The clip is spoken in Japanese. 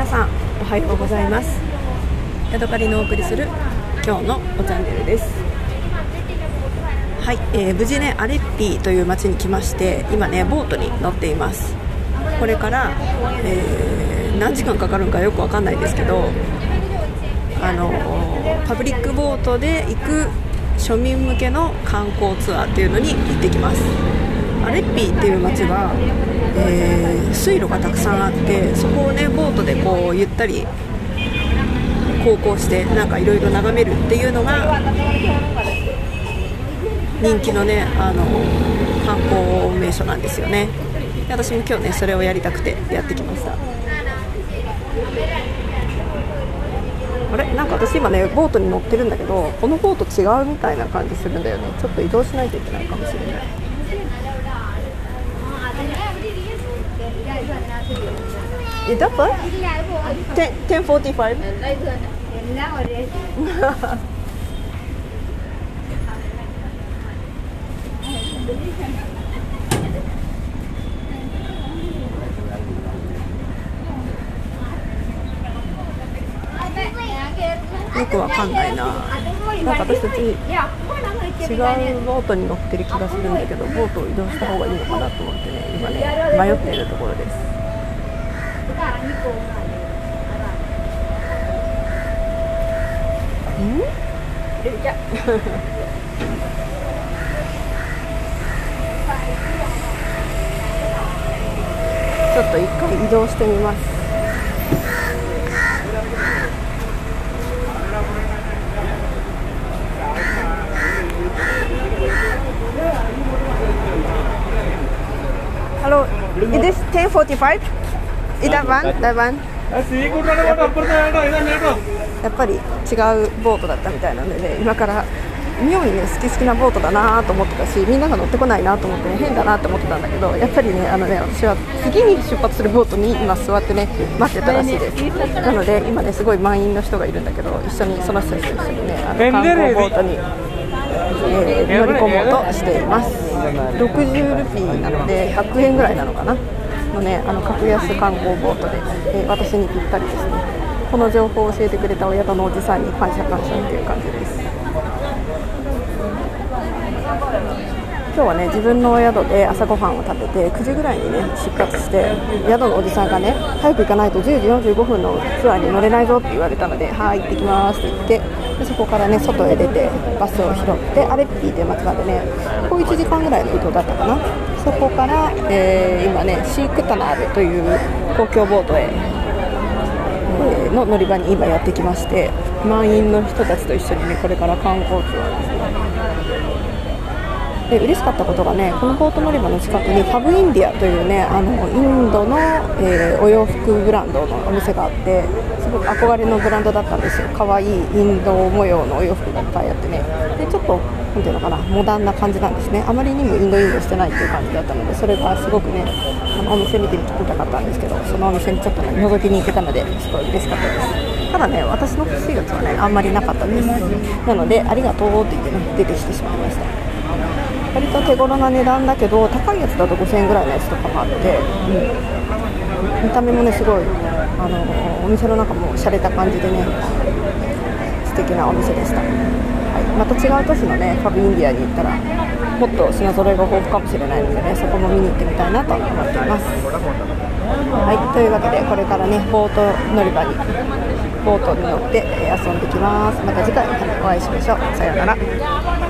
皆さんおはようございます。ヤドカリのお送りする今日のおチャンネルです。はい、えー、無事ねアレッピーという町に来まして今ねボートに乗っています。これから、えー、何時間かかるんかよくわかんないですけどあのパブリックボートで行く庶民向けの観光ツアーっていうのに行ってきます。アレッピーっていう街は、えー、水路がたくさんあってそこをねボートでこうゆったり航行してなんかいろいろ眺めるっていうのが人気のねあの観光名所なんですよね。私も今日ねそれをやりたくてやってきました。あれ？なんか私今ねボートに乗ってるんだけどこのボート違うみたいな感じするんだよね。ちょっと移動しないといけないかもしれない。え、ダッパ ?1045? よくわかんないな。なんか私たち違うボートに乗ってる気がするんだけどボートを移動した方がいいのかなと思ってね今ね迷っているところです。ん？ちょっと一回移動してみます it is 10:45. Is that one? That one? やっぱり違うボートだったみたいなので、ね、今から妙にね好き好きなボートだなと思ってたしみんなが乗ってこないなと思って、ね、変だなと思ってたんだけどやっぱりねあのね私は次に出発するボートに今座ってね待ってたらしいですなので今ねすごい満員の人がいるんだけど一緒にその人たちと一緒にねあの観光ボートに、えー、乗り込もうとしています。60ルピーなので100円ぐらいなのかな。のねあの格安観光ボートで、えー、私にぴったりですね。この情報を教えてくれたお宿のおじさんに感謝感謝っていう感じです。今日はね自分のお宿で朝ごはんを食べて9時ぐらいにね出発して宿のおじさんがね早く行かないと10時45分のツアーに乗れないぞって言われたのではい行ってきますって言ってでそこからね外へ出てバスを拾ってアレッピーという街までねこう1時間ぐらいの移動だったかな。そこから、えー、今ねシークタナールという公共ボートへえの乗り場に今やってきまして満員の人たちと一緒にねこれから観光ツアーですで嬉しかったことがねこのボート乗り場の近くにファブインディアというねあのインドの、えー、お洋服ブランドのお店があってごく憧れのブランドだったんですよ。可愛いインド模様のお洋服がいっぱいあってね。でちょっとなんていうのかなモダンな感じなんですね。あまりにもインドインドしてないっていう感じだったのでそれがすごくねあのお店見てみたかったんですけどそのお店にちょっとね覗きに行けたのですごい嬉しかったです。ただね私の欲しいやつはねあんまりなかったです。なのでありがとうって言ってね出てきてしまいました。割と手頃な値段だけど高いやつだと5000円ぐらいのやつとかもあって、うん、見た目もねすごいあのお店の中も洒落た感じでね素敵なお店でした、はい、また違う都市のねファブインディアに行ったらもっと品揃えが豊富かもしれないのでねそこも見に行ってみたいなと思っています。はい。というわけでこれからねボート乗り場にボートに乗って遊んできます。また次回お会いしましょう。さようなら。